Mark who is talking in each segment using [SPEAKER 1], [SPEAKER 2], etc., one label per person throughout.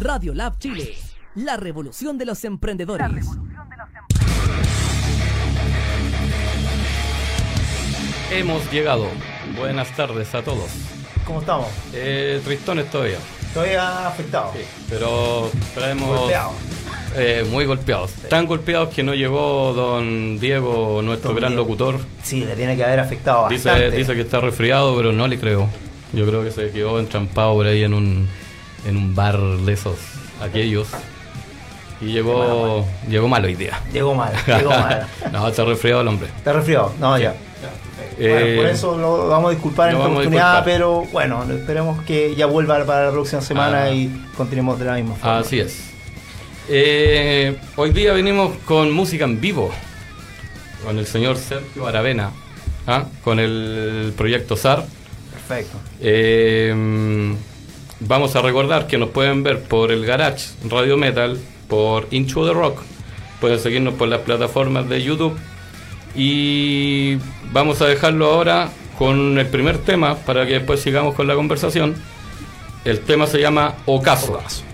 [SPEAKER 1] Radio Lab Chile, la revolución de los emprendedores.
[SPEAKER 2] Hemos llegado. Buenas tardes a todos.
[SPEAKER 3] ¿Cómo estamos?
[SPEAKER 2] Eh, tristones todavía,
[SPEAKER 3] Todavía afectado.
[SPEAKER 2] sí, pero traemos
[SPEAKER 3] Golpeado.
[SPEAKER 2] eh, muy golpeados. Tan golpeados que no llegó don Diego, nuestro
[SPEAKER 3] Don
[SPEAKER 2] gran
[SPEAKER 3] Diego.
[SPEAKER 2] locutor.
[SPEAKER 3] Sí, le tiene que haber afectado
[SPEAKER 2] Dice,
[SPEAKER 3] bastante.
[SPEAKER 2] dice que está resfriado, pero no le creo. Yo creo que se quedó entrampado por ahí en un, en un bar de esos, aquellos. Y llegó, llegó mal hoy día.
[SPEAKER 3] Llegó mal, llegó mal.
[SPEAKER 2] no, está resfriado el hombre.
[SPEAKER 3] ¿Está resfriado? No, ya.
[SPEAKER 2] Eh,
[SPEAKER 3] por eso lo vamos a disculpar en oportunidad, pero bueno, esperemos que ya vuelva para la próxima semana
[SPEAKER 2] Ah.
[SPEAKER 3] y continuemos de la misma forma.
[SPEAKER 2] Así es. Eh, hoy día venimos con música en vivo, con el señor Sergio Aravena, ¿ah? con el proyecto SAR.
[SPEAKER 3] Perfecto.
[SPEAKER 2] Eh, vamos a recordar que nos pueden ver por el Garage Radio Metal, por Into the Rock. Pueden seguirnos por las plataformas de YouTube. Y vamos a dejarlo ahora con el primer tema para que después sigamos con la conversación. El tema se llama Ocaso.
[SPEAKER 4] Ocaso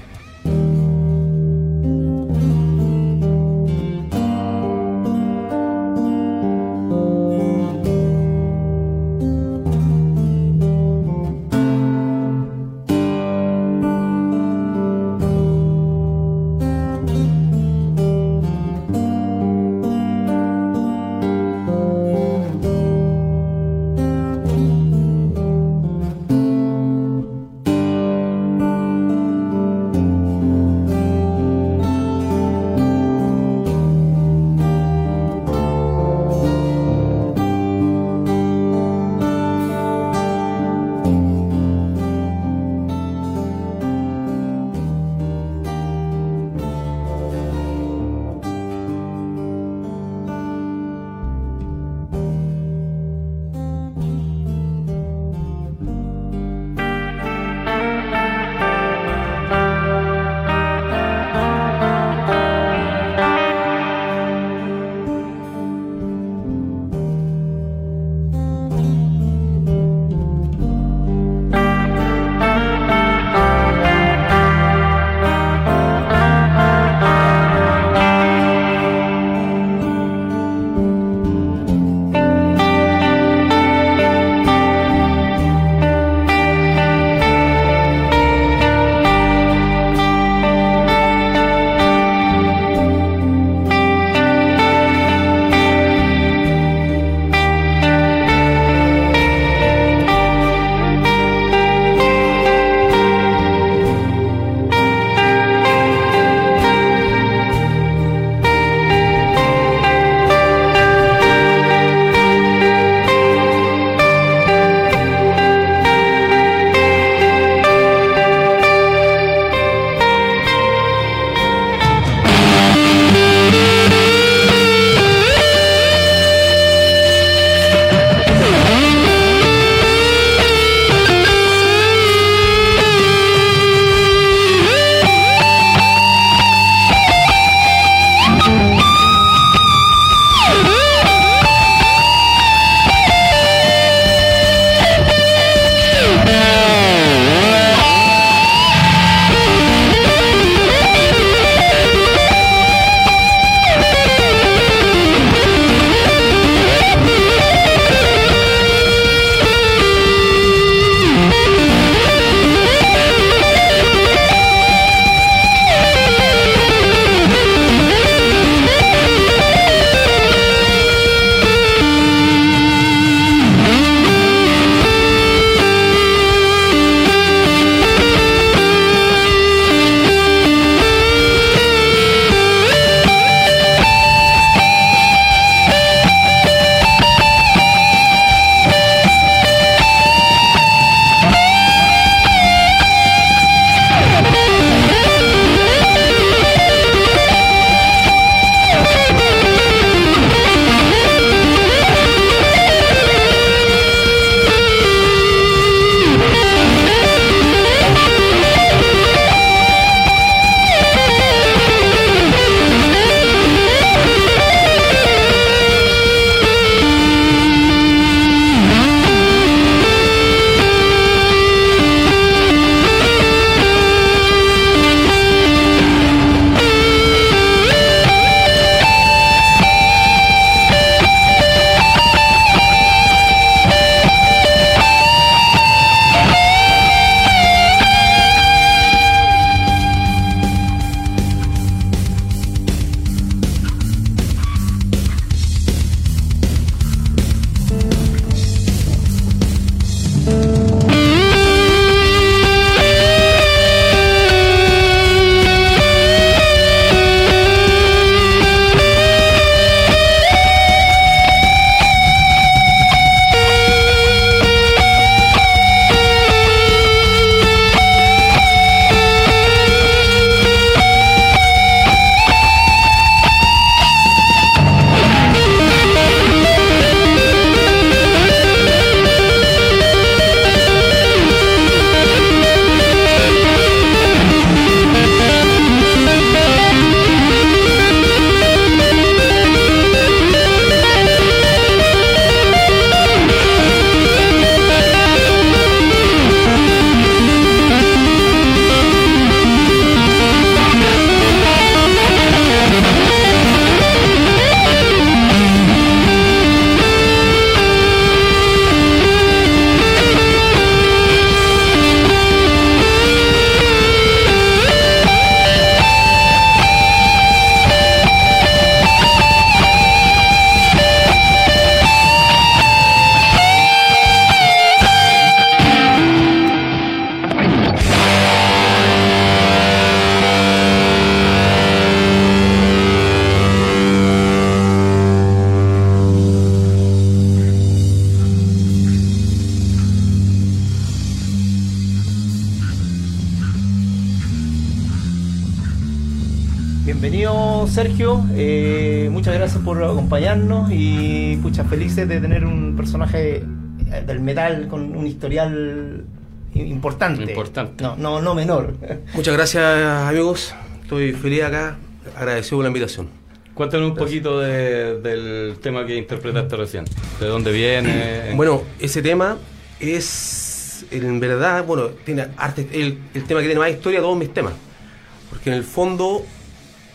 [SPEAKER 3] felices de tener un personaje eh, del metal con un historial importante.
[SPEAKER 2] Importante.
[SPEAKER 3] No, no, no menor.
[SPEAKER 4] Muchas gracias amigos, estoy feliz acá, agradecido por la invitación.
[SPEAKER 2] Cuéntanos un poquito de- del tema que interpretaste recién. ¿De dónde viene?
[SPEAKER 4] Bueno, ese tema es, en verdad, bueno, tiene arte, el, el tema que tiene más historia de todos mis temas. Porque en el fondo,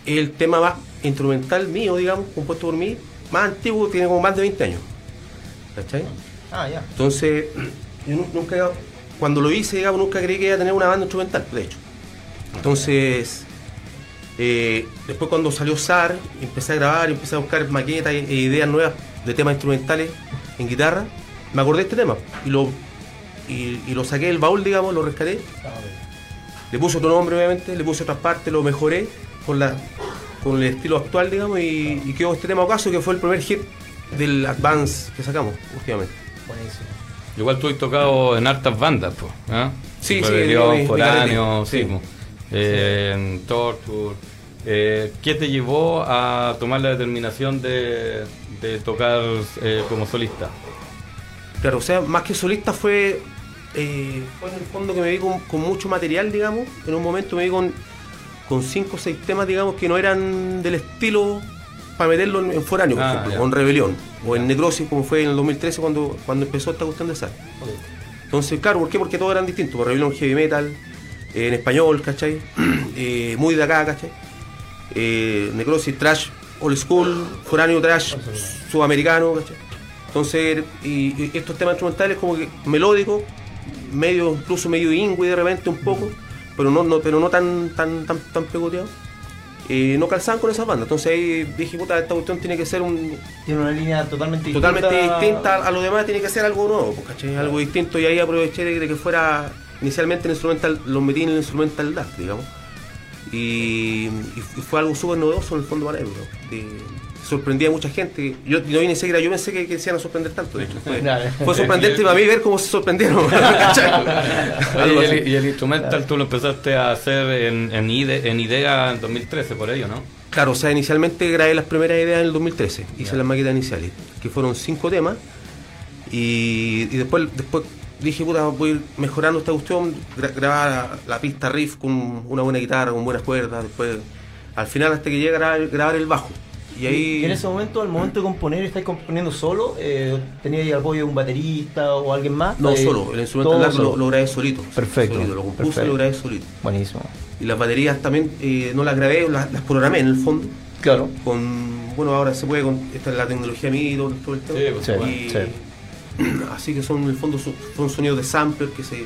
[SPEAKER 4] el tema más instrumental mío, digamos, compuesto por mí, más antiguo, tiene como más de 20 años. ¿Cachai?
[SPEAKER 3] Ah, ya.
[SPEAKER 4] Entonces, yo nu- nunca, cuando lo hice, digamos, nunca creí que iba a tener una banda instrumental, de hecho. Entonces, eh, después cuando salió SAR, empecé a grabar, empecé a buscar maquetas e e ideas nuevas de temas instrumentales en guitarra, me acordé de este tema y lo, y, y lo saqué del baúl, digamos, lo rescaté, le puse otro nombre, obviamente, le puse otras partes, lo mejoré con, la, con el estilo actual, digamos, y, y quedó este tema ocaso que fue el primer hit del Advance que sacamos últimamente.
[SPEAKER 3] Buenísimo.
[SPEAKER 2] Igual tú has tocado en hartas bandas, pues. ¿ah?
[SPEAKER 4] Sí, sí,
[SPEAKER 2] Rebelión,
[SPEAKER 4] mi- mi
[SPEAKER 2] Foráneo, sí.
[SPEAKER 4] sí.
[SPEAKER 2] Eh, en Torture. Eh, ¿Qué te llevó a tomar la determinación de, de tocar eh, como solista?
[SPEAKER 4] Claro, o sea, más que solista fue, eh, fue en el fondo que me vi con, con mucho material, digamos. En un momento me vi con, con cinco o seis temas, digamos, que no eran del estilo para meterlo en, en foráneo, por
[SPEAKER 2] Ah,
[SPEAKER 4] ejemplo,
[SPEAKER 2] ya.
[SPEAKER 4] o en Rebelión, o en Necrosis, como fue en el 2013 cuando, cuando empezó esta cuestión de SAR. Entonces, claro, ¿por qué? Porque todos eran distintos. Por Rebelión Heavy Metal, eh, en español, ¿cachai? Eh, muy de acá, ¿cachai? Eh, Necrosis Trash Old School, Foráneo Trash Sudamericano, ¿cachai? Entonces, y, y estos temas instrumentales como que melódicos, medio, incluso medio ingüe de repente un poco, pero no, no, pero no tan, tan, tan, tan pegoteados. eh, no calzaban con esas bandas. Entonces ahí dije, puta, esta cuestión tiene que ser un,
[SPEAKER 3] Tiene una línea totalmente
[SPEAKER 4] totalmente
[SPEAKER 3] distinta.
[SPEAKER 4] distinta a lo demás, tiene que ser algo nuevo, pues, ¿cachai? Algo distinto y ahí aproveché de, de que fuera inicialmente el instrumental, los metí en el instrumental dark, digamos. Y, y fue algo súper novedoso en el fondo para ellos, ¿no? Y sorprendía a mucha gente. Yo, yo ni siquiera yo pensé que, que se iban a sorprender tanto, de hecho. Fue, sorprendente para mí ver cómo se sorprendieron.
[SPEAKER 2] y, el, y el instrumental tú lo empezaste a hacer en, en, Ide- en Idea en 2013, por ello, ¿no?
[SPEAKER 4] Claro, o sea, inicialmente grabé las primeras ideas en el 2013, hice las maquetas iniciales, que fueron cinco temas, y, y después, después dije, puta, voy a ir mejorando esta cuestión, gra- grabar la, la pista riff con una buena guitarra, con buenas cuerdas, después, al final hasta que llegue a grabar, grabar el bajo. Y ahí...
[SPEAKER 3] Y en ese momento, al momento de componer, ¿estáis componiendo solo? Eh, ¿Teníais el apoyo de un baterista o alguien más?
[SPEAKER 4] No,
[SPEAKER 3] Eh,
[SPEAKER 4] solo, el instrumento largo lo, grabé solito.
[SPEAKER 3] Perfecto,
[SPEAKER 4] solito, lo compuse
[SPEAKER 3] perfecto.
[SPEAKER 4] y lo grabé solito.
[SPEAKER 3] Buenísimo.
[SPEAKER 4] Y las baterías también eh, no las grabé, las, las programé en el fondo.
[SPEAKER 3] Claro.
[SPEAKER 4] con bueno ahora se puede con esta es la tecnología MIDI todo, todo el tema
[SPEAKER 2] Sí, pues,
[SPEAKER 3] Sí,
[SPEAKER 4] y,
[SPEAKER 3] sí.
[SPEAKER 4] así que son en el fondo son, son sonidos de sampler que se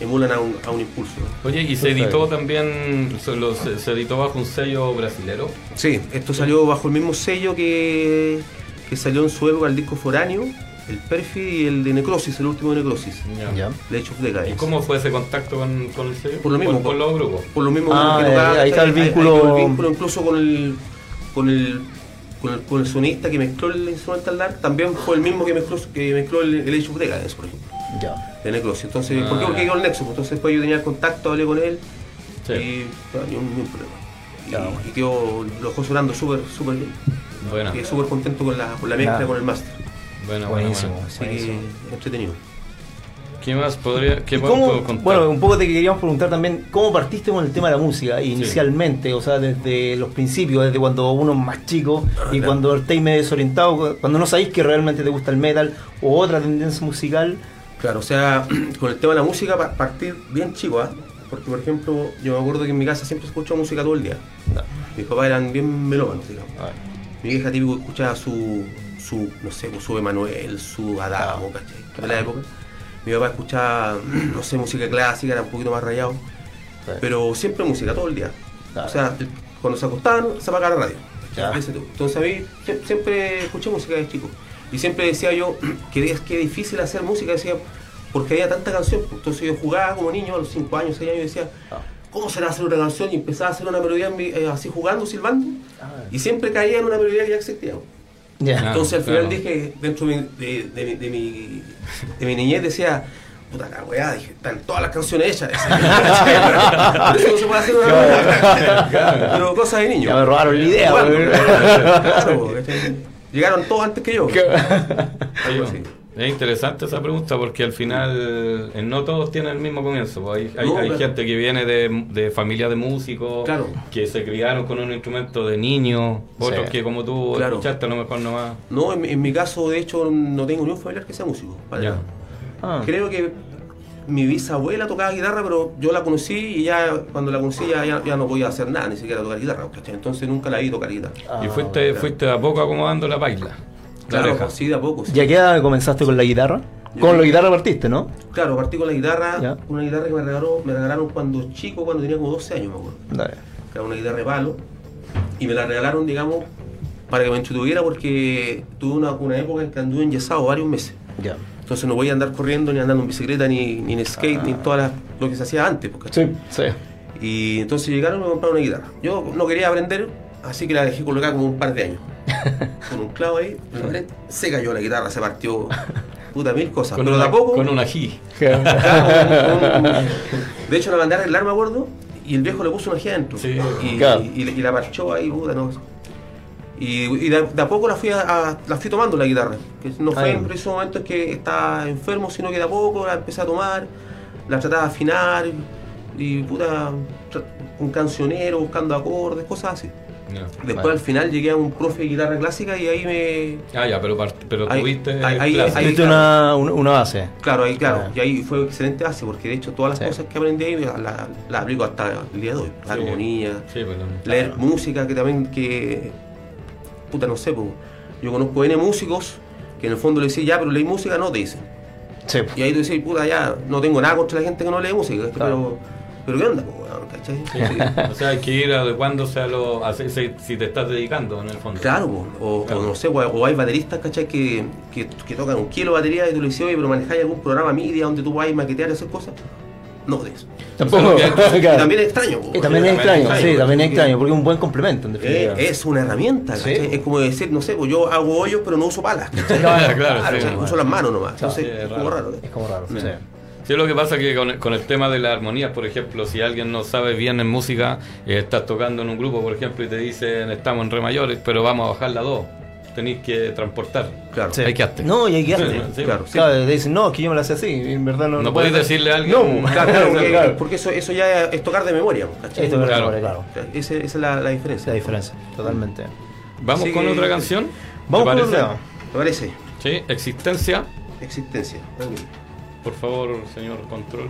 [SPEAKER 4] emulan a un, a un impulso.
[SPEAKER 2] Oye, y se editó también, se, lo- se- se editó bajo un sello brasilero.
[SPEAKER 4] sí esto salió bajo el mismo sello que, que salió en su época el disco foráneo el Perfid y el de Necrosis el último de Necrosis
[SPEAKER 3] Ya.
[SPEAKER 4] Decadence
[SPEAKER 2] ¿Y cómo fue ese contacto con, con el sello?
[SPEAKER 4] Por lo mismo,
[SPEAKER 2] Con, con los grupos.
[SPEAKER 4] por lo mismo
[SPEAKER 3] Ah,
[SPEAKER 4] que
[SPEAKER 3] ahí-
[SPEAKER 4] tocaba,
[SPEAKER 3] ahí está el
[SPEAKER 4] ahí- ahí
[SPEAKER 3] vínculo.
[SPEAKER 4] el vínculo incluso con el con el con el, con el sonista que mezcló el instrumental dark también fue el mismo que mezcló que mezcló el, el Age of Decadence por ejemplo
[SPEAKER 3] Ya.
[SPEAKER 4] de Necrosis. Entonces,
[SPEAKER 2] Ah,
[SPEAKER 4] ¿por qué? Porque quedó el nexo. pues, Entonces, después yo tenía el contacto, hablé con él
[SPEAKER 2] Sí.
[SPEAKER 4] y no, ni un, ni un problema. Y,
[SPEAKER 3] Ya, bueno.
[SPEAKER 4] y quedó, lo dejó sonando súper, súper bien.
[SPEAKER 2] Buena,
[SPEAKER 4] Quedé súper contento con la, con la mezcla,
[SPEAKER 3] Ya.
[SPEAKER 4] con el máster.
[SPEAKER 2] buena, buena,
[SPEAKER 3] Buenísimo.
[SPEAKER 2] buena.
[SPEAKER 4] Así
[SPEAKER 3] buenísimo.
[SPEAKER 4] que entretenido.
[SPEAKER 2] ¿Qué más podría, qué
[SPEAKER 3] ¿Y
[SPEAKER 2] más
[SPEAKER 3] cómo-
[SPEAKER 2] puedo contar?
[SPEAKER 3] bueno, un poco te queríamos preguntar también, ¿cómo partiste con el tema de la música inicialmente? O sea, desde los principios, desde cuando uno es más chico y
[SPEAKER 4] claro.
[SPEAKER 3] cuando estáis medio desorientado, cuando no sabéis que realmente te gusta el metal o otra tendencia musical.
[SPEAKER 4] Claro, o sea, con el tema de la música, pa- partir bien chico, ¿ah? Porque, por ejemplo, yo me acuerdo que en mi casa siempre escuchaba música todo el día. Mis papás eran bien melómanos, digamos. Mi vieja típico escuchaba su, su no sé, pues, su Emanuel, su Adamo, ¿cachai? De la época. Mi papá escuchaba, no sé, música clásica, era un poquito más rayado. Pero siempre música, todo el día.
[SPEAKER 3] Claro.
[SPEAKER 4] O sea, cuando se acostaban, se apagaba la radio. Entonces a mí sie- siempre escuché música de chico. Y siempre decía yo que es que difícil hacer música, decía, porque había tanta canción. Entonces yo jugaba como niño a los 5 años, 6 años y decía,
[SPEAKER 3] Ah.
[SPEAKER 4] ¿cómo será hacer una canción? Y empezaba a hacer una melodía eh, así jugando, silbando.
[SPEAKER 3] Ah.
[SPEAKER 4] Y siempre caía en una melodía que ya existía. Entonces al final
[SPEAKER 2] claro.
[SPEAKER 4] dije, dentro de mi, de, de mi, de mi- de mi niñez decía, puta la weá, dije, están todas las canciones hechas. Por eso no se puede hacer una. Pero cosas de niño.
[SPEAKER 3] Ya me robaron la idea,
[SPEAKER 4] claro, ¿cachai? Llegaron todos antes que yo. Algo así.
[SPEAKER 2] Es interesante esa pregunta porque al final eh, no todos tienen el mismo comienzo. pues Hay, hay,
[SPEAKER 4] No,
[SPEAKER 2] hay
[SPEAKER 4] claro.
[SPEAKER 2] gente que viene de, de familia de músicos,
[SPEAKER 4] Claro.
[SPEAKER 2] que se criaron con un instrumento de niño, otros
[SPEAKER 3] Sí.
[SPEAKER 2] que como tú
[SPEAKER 4] Claro.
[SPEAKER 2] escuchaste a lo mejor nomás.
[SPEAKER 4] No, en, mi- en mi caso, de hecho, no tengo ni un familiar que sea músico. para.
[SPEAKER 3] Ah.
[SPEAKER 4] Creo que mi bisabuela tocaba guitarra, pero yo la conocí y ya cuando la conocí ya, ya, ya no podía hacer nada, ni siquiera tocar guitarra, ¿cachai? Entonces nunca la vi tocar guitarra.
[SPEAKER 3] Ah,
[SPEAKER 2] y fuiste,
[SPEAKER 4] claro.
[SPEAKER 2] fuiste a poco acomodando la baila. La
[SPEAKER 4] Claro, pues, sí, de a poco. sí.
[SPEAKER 3] ¿Y a qué edad comenzaste con la guitarra? Con la guitarra partiste, ¿no?
[SPEAKER 4] Claro, partí con la guitarra,
[SPEAKER 3] Ya.
[SPEAKER 4] una guitarra que me, regaló, me regalaron cuando chico, cuando tenía como 12 años, me acuerdo.
[SPEAKER 3] Dale.
[SPEAKER 4] Era una guitarra de palo. Y me la regalaron, digamos, para que me entretuviera porque tuve una, una época en que anduve enyesado varios meses.
[SPEAKER 3] Ya.
[SPEAKER 4] Entonces no voy a andar corriendo, ni andando en bicicleta, ni, ni en skate, ni todas las, lo que se hacía antes. pues.
[SPEAKER 3] Sí. Sí.
[SPEAKER 4] Y entonces llegaron y me compraron una guitarra. Yo no quería aprender, así que la dejé colocada como un par de años. Con un clavo ahí, en se cayó la guitarra, se partió. Puta, mil cosas.
[SPEAKER 2] Con,
[SPEAKER 4] Pero
[SPEAKER 2] una,
[SPEAKER 4] de a poco.
[SPEAKER 2] con un ají.
[SPEAKER 4] Claro, un- un- de hecho, la mandé a arreglar, me acuerdo, y el viejo le puso una ají adentro.
[SPEAKER 2] Sí.
[SPEAKER 4] y,
[SPEAKER 3] Claro.
[SPEAKER 4] y- y la marchó ahí, puta, no. Y, y de, de a poco la fui, a, a- la fui tomando la guitarra. Que no fue
[SPEAKER 3] Ah,
[SPEAKER 4] en
[SPEAKER 3] ya.
[SPEAKER 4] preciso momento en que estaba enfermo, sino que de a poco la empecé a tomar, la trataba de afinar, y puta, un cancionero, buscando acordes, cosas así. Después
[SPEAKER 3] Vale.
[SPEAKER 4] al final llegué a un profe de guitarra clásica y ahí me...
[SPEAKER 2] Ah, ya, pero, pero tuviste
[SPEAKER 4] ahí- ahí-
[SPEAKER 3] Tuviste una, una, base.
[SPEAKER 4] Claro, ahí claro,
[SPEAKER 3] Ah.
[SPEAKER 4] y ahí fue excelente base, porque de hecho todas las
[SPEAKER 3] Sí.
[SPEAKER 4] cosas que aprendí ahí las la, aplico hasta el día de hoy. La
[SPEAKER 2] Sí.
[SPEAKER 4] armonía,
[SPEAKER 2] Sí, pero
[SPEAKER 4] leer música, que también que... Puta, no sé, pues, yo conozco N músicos que en el fondo le decía, ya, pero leí música, no te dicen.
[SPEAKER 3] Sí.
[SPEAKER 4] Y ahí tú dices, puta, ya, no tengo nada contra la gente que no lee música, pero, pero ¿qué onda, pues.
[SPEAKER 2] O sea, hay que ir adecuándose a lo. a si, si- si te estás dedicando en el fondo.
[SPEAKER 4] Claro, po, o,
[SPEAKER 2] Claro.
[SPEAKER 4] o no sé, o, o hay bateristas, ¿cachai? Que, que, que tocan un kilo de batería y tú le dices, oye, pero manejáis algún programa media donde tú vayas a maquetear y hacer cosas. No de eso.
[SPEAKER 3] Tampoco.
[SPEAKER 2] que
[SPEAKER 4] Y también es extraño.
[SPEAKER 3] Y también es extraño, sí,
[SPEAKER 4] es
[SPEAKER 3] también es extraño, porque es un buen complemento en
[SPEAKER 4] eh,
[SPEAKER 3] definitiva.
[SPEAKER 4] es una herramienta. Es como decir, no sé, pues yo hago hoyos pero no uso palas.
[SPEAKER 2] Claro, claro,
[SPEAKER 4] Claro,
[SPEAKER 2] sí.
[SPEAKER 4] o sea, uso las manos nomás.
[SPEAKER 3] Claro,
[SPEAKER 4] Entonces,
[SPEAKER 2] sí, es
[SPEAKER 4] es como
[SPEAKER 2] raro.
[SPEAKER 4] raro.
[SPEAKER 3] Es como raro, sí.
[SPEAKER 2] Sí, lo que pasa es que con, con el tema de la armonía, por ejemplo, si alguien no sabe bien en música, eh, estás tocando en un grupo, por ejemplo, y te dicen estamos en re mayores, pero vamos a bajar la 2, tenéis que transportar.
[SPEAKER 4] Claro.
[SPEAKER 3] Sí.
[SPEAKER 2] Hay que hacer.
[SPEAKER 3] No, y hay que hacer.
[SPEAKER 2] Sí,
[SPEAKER 4] claro. sí.
[SPEAKER 3] Claro, te dicen, no, es que yo me la sé así, en verdad no
[SPEAKER 2] No
[SPEAKER 3] puedes
[SPEAKER 2] podéis decirle a alguien-
[SPEAKER 3] No,
[SPEAKER 4] Claro, claro, porque,
[SPEAKER 3] claro.
[SPEAKER 4] porque eso, eso ya es tocar de memoria. ¿cachai?
[SPEAKER 3] Esto es
[SPEAKER 2] Claro.
[SPEAKER 3] claro. claro.
[SPEAKER 4] O sea, esa, esa es la, la diferencia.
[SPEAKER 3] Esa diferencia, totalmente.
[SPEAKER 2] Vamos
[SPEAKER 4] Así
[SPEAKER 2] con
[SPEAKER 4] que-
[SPEAKER 2] otra canción.
[SPEAKER 3] Vamos
[SPEAKER 2] ¿Te
[SPEAKER 3] con tema.
[SPEAKER 4] ¿Te parece?
[SPEAKER 2] Sí, existencia.
[SPEAKER 4] Existencia.
[SPEAKER 2] Por favor, señor control.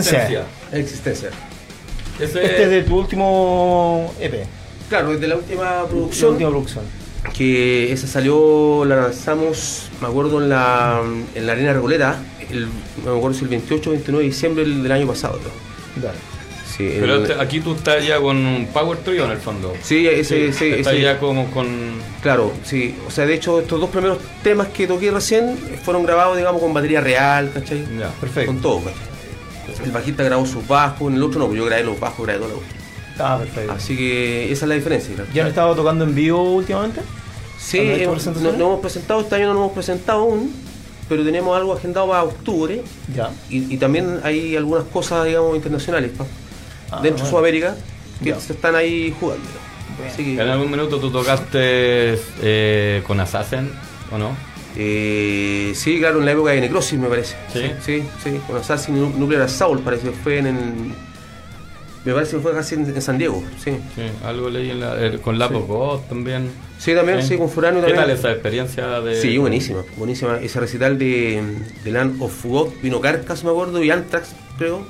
[SPEAKER 3] Existencia.
[SPEAKER 4] Existencia.
[SPEAKER 3] Este es de tu último EP.
[SPEAKER 4] Claro, desde la última
[SPEAKER 3] La
[SPEAKER 4] producción.
[SPEAKER 3] última producción.
[SPEAKER 4] que esa salió, la lanzamos, me acuerdo, en la, en la Arena Recoleta, el, me acuerdo si el 28 o 29 de diciembre del, año pasado. creo.
[SPEAKER 3] Dale.
[SPEAKER 4] Sí,
[SPEAKER 2] Pero
[SPEAKER 4] el-
[SPEAKER 2] este- aquí tú estás ya con un Power Trio en el fondo.
[SPEAKER 4] sí, ese, ese,
[SPEAKER 2] estás
[SPEAKER 4] ese-
[SPEAKER 2] ya como con.
[SPEAKER 4] claro, sí. O sea, de hecho, estos dos primeros temas que toqué recién fueron grabados, digamos, con batería real, ¿cachai?
[SPEAKER 2] Ya.
[SPEAKER 3] Perfecto.
[SPEAKER 4] Con todo, ¿cachai? El bajista grabó sus bajos, en el otro no, pues yo grabé los bajos, grabé todo lo otro.
[SPEAKER 3] Ah, perfecto.
[SPEAKER 4] Así que esa es la diferencia. claro.
[SPEAKER 3] ¿Ya no estaba tocando en vivo últimamente?
[SPEAKER 4] Sí,
[SPEAKER 3] ¿Han
[SPEAKER 4] hemos-
[SPEAKER 3] presentaciones?
[SPEAKER 4] no, no hemos presentado, este año no nos hemos presentado aún, pero tenemos algo agendado para octubre.
[SPEAKER 3] Ya.
[SPEAKER 4] Y, y también hay algunas cosas, digamos, internacionales
[SPEAKER 3] Ah,
[SPEAKER 4] dentro de. Sudamérica que
[SPEAKER 3] Ya.
[SPEAKER 4] se están ahí jugando. Así
[SPEAKER 2] En algún minuto tú tocaste eh, con Assassin, ¿o no?
[SPEAKER 4] Eh, sí, claro, en la época de Necrosis me parece.
[SPEAKER 2] ¿Sí?
[SPEAKER 4] Sí, sí, con Assassin Nu- Nuclear Assault parece que fue en el- Me parece que fue casi en, en San Diego, sí.
[SPEAKER 2] Sí, algo leí en la, eh, con Lapo God también.
[SPEAKER 4] Sí, también,
[SPEAKER 2] Sí.
[SPEAKER 4] sí, con Furano
[SPEAKER 2] ¿Qué
[SPEAKER 4] también.
[SPEAKER 2] tal esa experiencia de.?
[SPEAKER 4] Sí, buenísima, buenísima. Ese recital de, de Land of God vino Carcass, me acuerdo, y Anthrax, creo.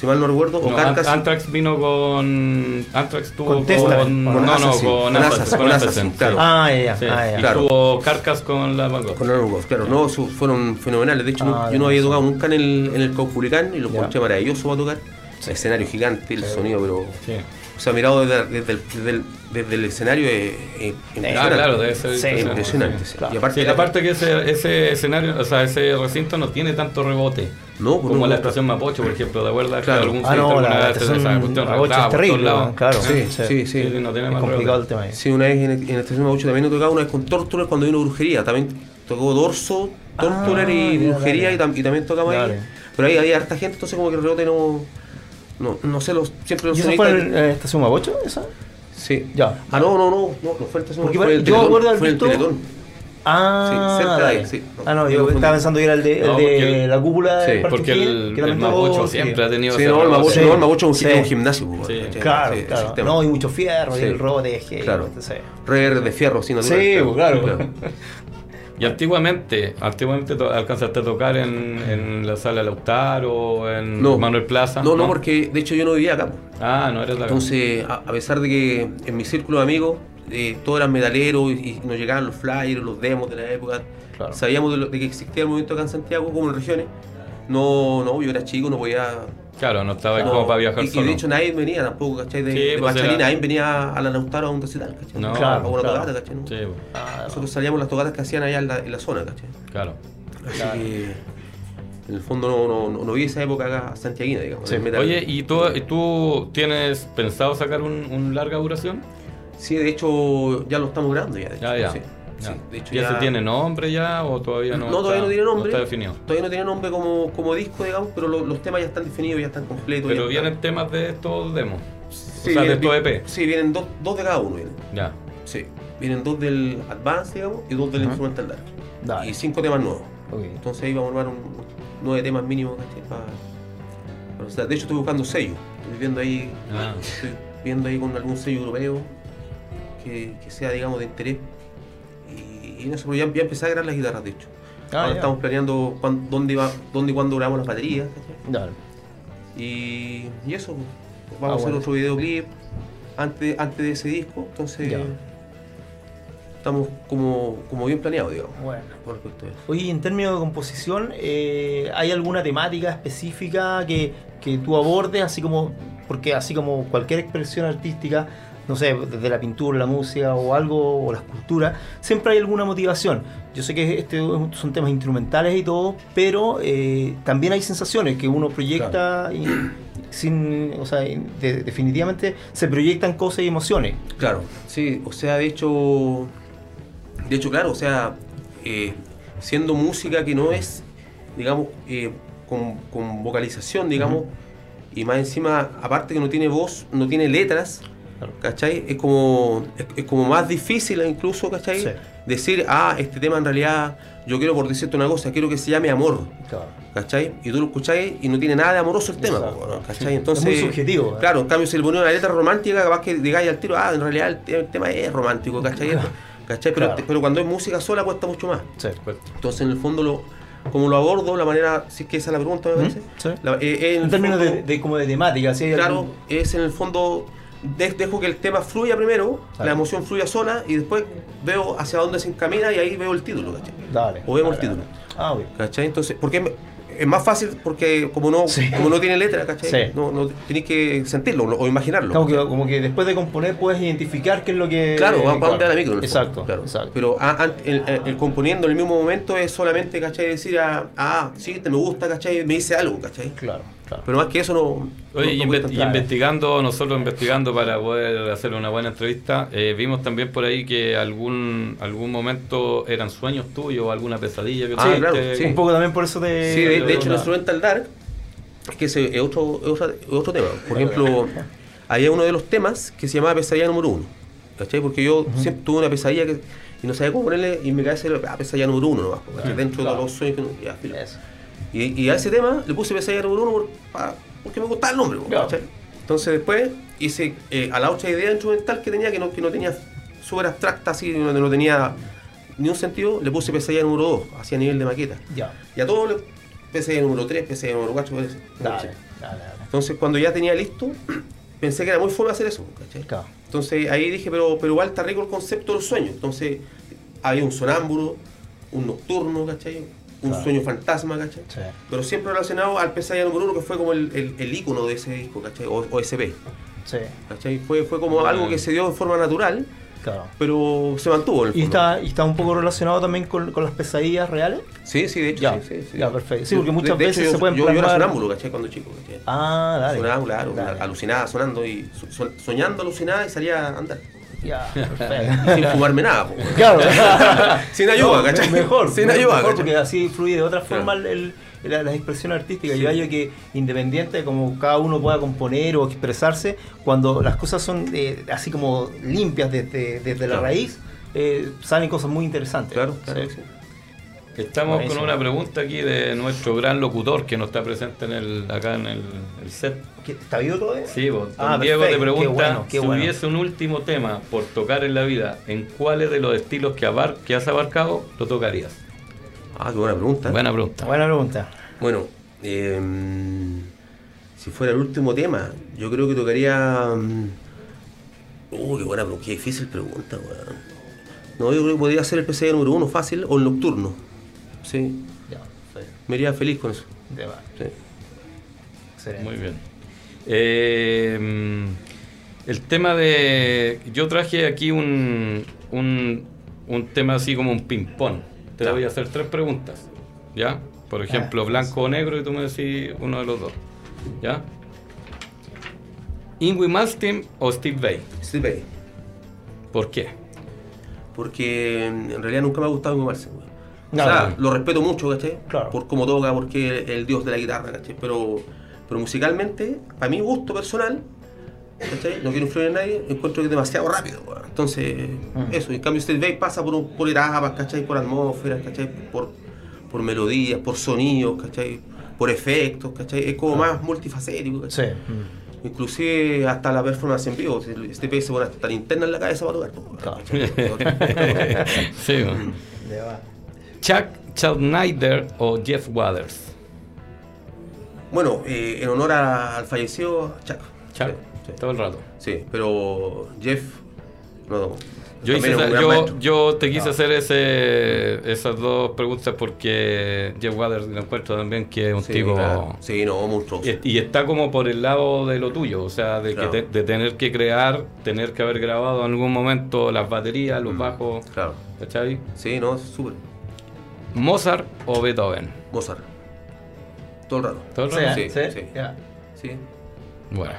[SPEAKER 4] Si mal no recuerdo, o
[SPEAKER 2] No,
[SPEAKER 4] Carcass.
[SPEAKER 2] An- Anthrax vino con. Anthrax tuvo
[SPEAKER 3] Con
[SPEAKER 2] con.
[SPEAKER 3] Testament.
[SPEAKER 2] no,
[SPEAKER 4] Con
[SPEAKER 2] no,
[SPEAKER 4] Assassin.
[SPEAKER 2] con
[SPEAKER 4] Con
[SPEAKER 2] Assassin. Con
[SPEAKER 4] con
[SPEAKER 2] Assassin, sí.
[SPEAKER 4] claro.
[SPEAKER 3] Ah, ya,
[SPEAKER 2] Sí,
[SPEAKER 3] ah, ya.
[SPEAKER 2] y
[SPEAKER 4] Claro.
[SPEAKER 2] tuvo Carcas con la Van Gogh.
[SPEAKER 4] Con Land of God, claro, no, su- fueron fenomenales. De hecho, no-
[SPEAKER 3] Ah,
[SPEAKER 4] yo no había
[SPEAKER 3] sí.
[SPEAKER 4] tocado nunca en el, en el Cauculicán y lo encontré maravilloso para tocar. Escenario gigante, el sonido, pero.
[SPEAKER 2] Sí.
[SPEAKER 4] O sea, mirado desde, desde el, desde el- desde el escenario es, es
[SPEAKER 2] Ah,
[SPEAKER 4] impresionante.
[SPEAKER 2] claro, debe ser
[SPEAKER 3] Sí,
[SPEAKER 4] Es impresionante. sí.
[SPEAKER 3] Claro.
[SPEAKER 4] Y aparte,
[SPEAKER 2] Sí, aparte que ese, ese escenario, o sea, ese recinto no tiene tanto rebote.
[SPEAKER 4] No, pues
[SPEAKER 2] como
[SPEAKER 4] no,
[SPEAKER 2] la estación Mapocho, por ejemplo, ¿de acuerdo?
[SPEAKER 4] Claro.
[SPEAKER 2] algún
[SPEAKER 3] Ah, no, la, estación Mapocho es terrible, claro.
[SPEAKER 4] Sí, sí, sí.
[SPEAKER 2] Sí, no tiene
[SPEAKER 3] Es
[SPEAKER 2] más
[SPEAKER 3] complicado el tema ahí.
[SPEAKER 4] Sí, una vez en, en la estación Mapuche también he tocado una vez con Torturer cuando vino Brujería. También tocó Dorso, Torturer
[SPEAKER 3] Ah,
[SPEAKER 4] y
[SPEAKER 3] ya,
[SPEAKER 4] Brujería y, tam- y también tocamos ahí. Pero ahí había harta gente, entonces como que el rebote no... No, no sé, los, siempre los
[SPEAKER 3] ¿Y eso fue en la estación Mapocho? ¿Esa?
[SPEAKER 4] Sí.
[SPEAKER 3] Ya.
[SPEAKER 4] Ah, no, no, no, no, no fue el estación el
[SPEAKER 3] yo
[SPEAKER 4] Teletón,
[SPEAKER 3] recuerdo haber Ah,
[SPEAKER 4] Sí, cerca de ahí.
[SPEAKER 3] Ah, no, yo estaba pensando que era el de, el
[SPEAKER 2] No,
[SPEAKER 3] de
[SPEAKER 2] porque el-
[SPEAKER 3] la cúpula
[SPEAKER 4] sí,
[SPEAKER 2] Porque el, el Mapocho siempre ha tenido
[SPEAKER 4] Sí, no, el
[SPEAKER 3] Sí.
[SPEAKER 4] no, el es un,
[SPEAKER 3] Sí.
[SPEAKER 4] es un gimnasio.
[SPEAKER 3] Claro, claro. No, y mucho fierro, y el rebote es que.
[SPEAKER 4] Claro. Re de fierro, sin natural.
[SPEAKER 3] Sí, pues, claro.
[SPEAKER 2] Y antiguamente, antiguamente to- alcanzaste a tocar en, en la sala Lautaro, en
[SPEAKER 4] No.
[SPEAKER 2] Manuel Plaza.
[SPEAKER 4] No, no, porque de hecho yo no vivía acá. pues.
[SPEAKER 2] Ah, no eres de acá.
[SPEAKER 4] Entonces, a, a pesar de que en mi círculo de amigos eh, todos eran metaleros y, y nos llegaban los flyers, los demos de la época,
[SPEAKER 3] Claro.
[SPEAKER 4] sabíamos de, lo- de que existía el movimiento acá en Santiago como en regiones. No, no, yo era chico, no podía.
[SPEAKER 2] Claro, no estaba
[SPEAKER 4] no,
[SPEAKER 2] como para viajar
[SPEAKER 4] y, y
[SPEAKER 2] solo.
[SPEAKER 4] de hecho nadie venía tampoco, ¿cachai? De,
[SPEAKER 2] Sí,
[SPEAKER 4] de
[SPEAKER 2] pues era-
[SPEAKER 4] nadie venía a la Lautaro a un recital, ¿cachai?
[SPEAKER 2] No,
[SPEAKER 3] Claro,
[SPEAKER 4] a una
[SPEAKER 3] claro.
[SPEAKER 4] tocata, ¿cachai? ¿no?
[SPEAKER 2] Sí,
[SPEAKER 3] Ah,
[SPEAKER 4] Nosotros salíamos las tocatas que hacían allá en la, en la zona, ¿cachai?
[SPEAKER 2] claro.
[SPEAKER 4] Así
[SPEAKER 3] Claro.
[SPEAKER 4] que en el fondo no, no, no, no vi esa época acá santiaguina, digamos.
[SPEAKER 3] Sí.
[SPEAKER 2] Oye, ¿y tú, y tú tienes pensado sacar un, un larga duración?
[SPEAKER 4] Sí, de hecho ya lo estamos grabando ya. De hecho,
[SPEAKER 2] Ya, ya.
[SPEAKER 4] Sí,
[SPEAKER 2] ya.
[SPEAKER 4] sí, de hecho
[SPEAKER 2] ¿Ya,
[SPEAKER 4] ya
[SPEAKER 2] se tiene nombre ya o todavía no?
[SPEAKER 4] No, todavía
[SPEAKER 2] está-
[SPEAKER 4] no tiene nombre.
[SPEAKER 2] está definido.
[SPEAKER 4] Todavía no tiene nombre como, como disco, digamos, pero lo- los temas ya están definidos, ya están completos.
[SPEAKER 2] Pero vienen
[SPEAKER 4] están-
[SPEAKER 2] temas de estos demos.
[SPEAKER 4] Sí,
[SPEAKER 2] o sea, de estos EP.
[SPEAKER 4] Sí, vienen dos, dos de cada uno. Vienen.
[SPEAKER 2] Ya.
[SPEAKER 4] Sí. Vienen dos del Advance, digamos, y dos del
[SPEAKER 3] Ujú.
[SPEAKER 4] Instrumental Dark.
[SPEAKER 3] Dale.
[SPEAKER 4] Y cinco temas nuevos. Entonces ahí vamos a armar un, nueve temas mínimos, ¿cachai? Para, para- o sea, de hecho estoy buscando sellos. Estoy viendo ahí,
[SPEAKER 2] Ah.
[SPEAKER 4] estoy viendo ahí con algún sello europeo que, que sea, digamos, de interés. Y, y en eso, pero ya, ya empecé a grabar las guitarras, de hecho.
[SPEAKER 3] Ah,
[SPEAKER 4] Ahora
[SPEAKER 3] ya.
[SPEAKER 4] estamos planeando cuán- dónde, va, dónde y cuándo grabamos las baterías. Y, y eso, pues. vamos
[SPEAKER 3] Ah,
[SPEAKER 4] a hacer
[SPEAKER 3] bueno.
[SPEAKER 4] otro videoclip antes, antes de ese disco, entonces
[SPEAKER 3] Ya.
[SPEAKER 4] estamos como, como bien planeados, digamos,
[SPEAKER 3] Bueno.
[SPEAKER 4] por eso.
[SPEAKER 3] Oye, y en términos de composición, eh, ¿hay alguna temática específica que, que tú abordes, así como, porque así como cualquier expresión artística, no sé, desde la pintura, la música o algo, o la escultura, siempre hay alguna motivación. Yo sé que este son temas instrumentales y todo, pero eh, también hay sensaciones que uno proyecta y sin, o sea, de- definitivamente se proyectan cosas y emociones.
[SPEAKER 4] Claro, sí, o sea, de hecho, de hecho, claro, o sea, eh, siendo música que no es, digamos, eh, con, con vocalización, digamos, y más encima, aparte que no tiene voz, no tiene letras,
[SPEAKER 3] Claro.
[SPEAKER 4] ¿cachai? Es como, es, es como más difícil incluso, ¿cachai?
[SPEAKER 3] Sí.
[SPEAKER 4] decir, ah, este tema en realidad, yo quiero por decirte una cosa, quiero que se llame amor.
[SPEAKER 3] Claro.
[SPEAKER 4] ¿Cachai? Y tú lo escucháis y no tiene nada de amoroso el tema. ¿cachai? Entonces,
[SPEAKER 3] Es muy subjetivo, ¿eh?
[SPEAKER 4] Claro, en cambio, si le ponía una letra romántica, capaz que digáis al tiro, ah, en realidad el, te- el tema es romántico, ¿cachai? ¿Cachai? Pero,
[SPEAKER 3] Claro.
[SPEAKER 4] pero cuando es música sola cuesta mucho más.
[SPEAKER 3] Sí.
[SPEAKER 4] Entonces, en el fondo, lo, como lo abordo, la manera, si es que esa es la pregunta, me parece.
[SPEAKER 3] sí.
[SPEAKER 4] la- eh,
[SPEAKER 3] En términos
[SPEAKER 4] fondo-
[SPEAKER 3] de, de- como de temática, ¿sí?
[SPEAKER 4] Claro, es en el fondo, de- dejo que el tema fluya primero, la emoción fluya sola y después veo hacia dónde se encamina y ahí veo el título, ¿cachai?
[SPEAKER 3] Dale.
[SPEAKER 4] O vemos
[SPEAKER 3] dale,
[SPEAKER 4] el título.
[SPEAKER 3] Ah, ok.
[SPEAKER 4] ¿Cachai? Entonces, porque es más fácil porque como no,
[SPEAKER 3] Sí.
[SPEAKER 4] como no tiene letra, ¿cachai?
[SPEAKER 3] Sí.
[SPEAKER 4] No, no tenéis que sentirlo o imaginarlo.
[SPEAKER 3] Como que, como que después de componer puedes identificar qué es lo que.
[SPEAKER 4] Claro, va
[SPEAKER 3] claro.
[SPEAKER 4] donde da la micro. fondo,
[SPEAKER 3] Exacto,
[SPEAKER 4] claro.
[SPEAKER 3] exacto.
[SPEAKER 4] Pero a- an- el, componiendo en el mismo momento es solamente, ¿cachai? Decir, ah, ah, sí, te me gusta, ¿cachai? Me dice algo, ¿cachai?
[SPEAKER 3] Claro, claro.
[SPEAKER 4] Pero más que eso no.
[SPEAKER 2] Oye,
[SPEAKER 4] no-
[SPEAKER 2] y,
[SPEAKER 4] no
[SPEAKER 2] inve- y investigando, nosotros investigando para poder hacer una buena entrevista, eh, vimos también por ahí que algún algún momento eran sueños tuyos o alguna pesadilla que
[SPEAKER 4] Ah,
[SPEAKER 2] tuviste.
[SPEAKER 4] claro, sí.
[SPEAKER 3] Un poco también por eso de.
[SPEAKER 4] Sí, de, de hecho, el
[SPEAKER 3] una-
[SPEAKER 4] instrumental dark, es que ese es otro, es otro tema. Por ejemplo, había uno de los temas que se llamaba Pesadilla número uno. ¿Cachai? Porque yo siempre tuve una pesadilla que, y no sabía cómo ponerle, y me cabeza era ah, pesadilla número uno nomás. Dentro
[SPEAKER 3] claro.
[SPEAKER 4] de los sueños que no. Ya, filo.
[SPEAKER 3] Eso.
[SPEAKER 4] Y, y a ese tema le puse pesadilla número uno por- pa- porque me gustaba el nombre.
[SPEAKER 3] Claro.
[SPEAKER 4] Entonces después hice eh, a la otra idea instrumental que tenía, que no, que no tenía súper abstracta, así, no, no tenía ni un sentido, le puse pesadilla número dos, así a nivel de maqueta.
[SPEAKER 3] Ya.
[SPEAKER 4] Y a todos le PC número 3, PC número 4,
[SPEAKER 3] Dale, dale, dale.
[SPEAKER 4] Entonces cuando ya tenía listo, pensé que era muy fome hacer eso, ¿cachai?
[SPEAKER 3] Claro.
[SPEAKER 4] Entonces ahí dije, pero, pero igual está rico el concepto del sueño. Entonces había un sonámbulo, un nocturno, ¿cachai? Un
[SPEAKER 3] Claro.
[SPEAKER 4] sueño fantasma, ¿cachai?
[SPEAKER 3] Sí.
[SPEAKER 4] Pero siempre relacionado al pesadilla número 1, que fue como el, el, el ícono de ese disco, ¿cachai? O, OSB,
[SPEAKER 3] Sí,
[SPEAKER 4] ¿cachai? Fue, fue como algo que se dio de forma natural,
[SPEAKER 3] claro.
[SPEAKER 4] pero se mantuvo en el
[SPEAKER 3] ¿Y está, y está un poco relacionado también con, con las pesadillas reales?
[SPEAKER 4] Sí, sí, de hecho,
[SPEAKER 3] Ya,
[SPEAKER 4] sí, sí,
[SPEAKER 3] ya, perfecto. Sí, porque muchas
[SPEAKER 4] de
[SPEAKER 3] veces
[SPEAKER 4] hecho,
[SPEAKER 3] se
[SPEAKER 4] yo-
[SPEAKER 3] pueden
[SPEAKER 4] yo, yo era
[SPEAKER 3] plasmar-
[SPEAKER 4] sonámbulo, ¿cachai? Cuando chico, ¿cachai?
[SPEAKER 3] Ah, dale.
[SPEAKER 4] Sonaba, claro, alucinada, sonando y so- so- soñando, alucinada y salía a andar.
[SPEAKER 3] Ya, perfecto.
[SPEAKER 4] Sin fumarme nada, po.
[SPEAKER 3] Claro.
[SPEAKER 4] Sin ayuda,
[SPEAKER 3] No,
[SPEAKER 4] ¿cachai?
[SPEAKER 3] Mejor.
[SPEAKER 4] Sin
[SPEAKER 3] mejor,
[SPEAKER 4] ayuda,
[SPEAKER 3] mejor, porque así fluye de otra
[SPEAKER 4] Claro.
[SPEAKER 3] forma el- el- la- las expresiones artísticas.
[SPEAKER 4] Sí.
[SPEAKER 3] Yo hallo que independiente como cada uno pueda componer o expresarse, cuando las cosas son eh, así como limpias desde, desde la
[SPEAKER 4] Claro.
[SPEAKER 3] raíz, eh, salen cosas muy interesantes.
[SPEAKER 4] Claro, claro
[SPEAKER 3] Sí.
[SPEAKER 4] que sí.
[SPEAKER 2] Estamos
[SPEAKER 3] Buenísimo.
[SPEAKER 2] con una pregunta aquí de nuestro gran locutor que no está presente en el, acá en el, el set.
[SPEAKER 3] ¿Qué- ¿Está vivo todavía?
[SPEAKER 2] Sí, vos, don
[SPEAKER 3] Ah,
[SPEAKER 2] Diego
[SPEAKER 3] perfecto.
[SPEAKER 2] te pregunta
[SPEAKER 3] Qué bueno, qué
[SPEAKER 2] si
[SPEAKER 3] bueno.
[SPEAKER 2] hubiese un último tema por tocar en la vida, ¿en cuáles de los estilos que, abar- que has abarcado lo tocarías?
[SPEAKER 4] Ah, qué buena pregunta.
[SPEAKER 2] Buena pregunta.
[SPEAKER 3] Buena pregunta.
[SPEAKER 4] Bueno, eh, si fuera el último tema, yo creo que tocaría. Uh, qué buena pregunta, qué difícil pregunta, weón. No, yo creo que podría ser el PC número uno fácil o el nocturno. Sí,
[SPEAKER 3] Ya,
[SPEAKER 4] me iría feliz con eso.
[SPEAKER 3] Ya va.
[SPEAKER 4] Sí.
[SPEAKER 3] Excelente.
[SPEAKER 2] Muy bien. Eh, el tema de. Yo traje aquí un, un, un tema así como un ping-pong. Te
[SPEAKER 4] Ya.
[SPEAKER 2] voy a hacer tres preguntas. ¿Ya? Por ejemplo,
[SPEAKER 3] Ya.
[SPEAKER 2] blanco o negro y tú me decís uno de los dos. ¿Ya? ¿Ingui Malmsteen o Steve Vai?
[SPEAKER 4] Steve Vai.
[SPEAKER 2] ¿Por qué?
[SPEAKER 4] Porque en realidad nunca me ha gustado Marcel, weón.
[SPEAKER 3] No,
[SPEAKER 4] o sea,
[SPEAKER 3] no.
[SPEAKER 4] lo respeto mucho, ¿cachai?
[SPEAKER 3] Claro.
[SPEAKER 4] Por cómo toca, porque es el dios de la guitarra, ¿cachai? Pero, pero musicalmente, para mi gusto personal, ¿cachai? No quiero influir en nadie, encuentro que es demasiado rápido. Entonces,
[SPEAKER 3] Mm.
[SPEAKER 4] eso. En cambio, Steve Vai pasa por, por etapas, ¿cachai? Por atmósferas, ¿cachai? Por, por melodías, por sonidos, ¿cachai? Por efectos, ¿cachai? Es como más multifacético,
[SPEAKER 3] Sí.
[SPEAKER 4] ¿cachai? Inclusive hasta la performance en vivo, este pez se pone hasta linterna en la cabeza para tocar.
[SPEAKER 3] Claro.
[SPEAKER 2] sí. Chuck Schneider o Jeff Waters.
[SPEAKER 4] Bueno, eh, en honor a- al fallecido Chuck.
[SPEAKER 2] Chuck,
[SPEAKER 4] Sí, sí.
[SPEAKER 2] todo el rato.
[SPEAKER 4] Sí, pero Jeff, no.
[SPEAKER 2] Yo, hice esa- yo, te quise
[SPEAKER 3] Ah.
[SPEAKER 2] hacer ese, esas dos preguntas porque Jeff Waters lo encuentro también que es un
[SPEAKER 4] Sí,
[SPEAKER 2] tipo...
[SPEAKER 4] claro. Sí, no, monstruoso.
[SPEAKER 2] Y, y está como por el lado de lo tuyo, o sea, de,
[SPEAKER 4] Claro.
[SPEAKER 2] que te- de tener que crear, tener que haber grabado en algún momento las baterías, los
[SPEAKER 4] Mm,
[SPEAKER 2] bajos,
[SPEAKER 4] Claro.
[SPEAKER 2] ¿cachai?
[SPEAKER 4] Sí, no, súper.
[SPEAKER 2] Mozart o Beethoven.
[SPEAKER 4] Mozart. Todo el rato.
[SPEAKER 2] ¿Todo el
[SPEAKER 3] Sí,
[SPEAKER 2] rato?
[SPEAKER 4] Sí,
[SPEAKER 3] sí,
[SPEAKER 4] sí.
[SPEAKER 3] ya.
[SPEAKER 4] Sí.
[SPEAKER 2] Bueno.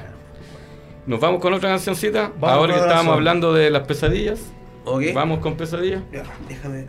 [SPEAKER 2] ¿Nos vamos con otra cancioncita?
[SPEAKER 3] Vamos
[SPEAKER 2] Ahora que estábamos hablando de las pesadillas,
[SPEAKER 4] Ok.
[SPEAKER 2] ¿vamos con pesadillas?
[SPEAKER 4] Ya, déjame.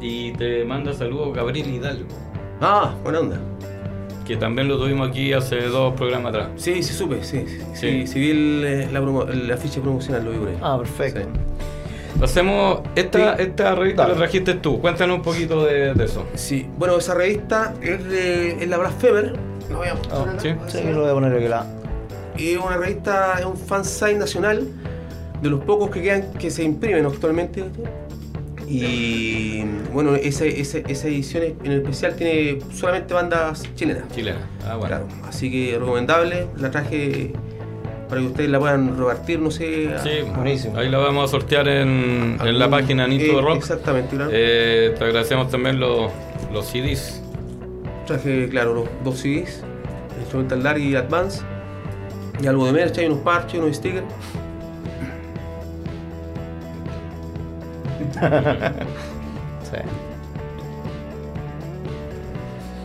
[SPEAKER 2] Y te manda saludos Gabriel Hidalgo,
[SPEAKER 4] Ah, buena onda.
[SPEAKER 2] que también lo tuvimos aquí hace dos programas atrás.
[SPEAKER 4] Sí, sí, supe, sí. Sí,
[SPEAKER 2] Sí.
[SPEAKER 4] sí, sí vi el, eh, la, promo- promocional, lo vi por ahí.
[SPEAKER 3] Ah, perfecto.
[SPEAKER 4] Sí.
[SPEAKER 2] Hacemos, esta,
[SPEAKER 3] Sí.
[SPEAKER 2] esta revista
[SPEAKER 3] Dale.
[SPEAKER 2] la trajiste tú, cuéntanos un poquito de, de eso.
[SPEAKER 4] Sí, bueno, esa revista es de es la Blasphemer. La voy a mostrar
[SPEAKER 3] Ah,
[SPEAKER 2] sí.
[SPEAKER 3] Sí, lo voy a poner aquí la.
[SPEAKER 4] Es una revista, es un fansite nacional de los pocos que quedan que se imprimen actualmente. Y bueno, esa, esa, esa edición en especial tiene solamente bandas chilenas.
[SPEAKER 2] Chilena. Ah, bueno.
[SPEAKER 4] Claro, así que recomendable, la traje para que ustedes la puedan repartir, no sé. a-
[SPEAKER 2] Sí,
[SPEAKER 3] Buenísimo.
[SPEAKER 2] ahí la vamos a sortear en, en la página Nito
[SPEAKER 4] eh,
[SPEAKER 2] de Rock.
[SPEAKER 4] Exactamente, claro.
[SPEAKER 2] Eh, te agradecemos también los, los CDs.
[SPEAKER 4] Traje, claro, los dos CDs, Instrumental Dark y Advance. Y algo de merch, hay unos parches, unos stickers.
[SPEAKER 3] Sí.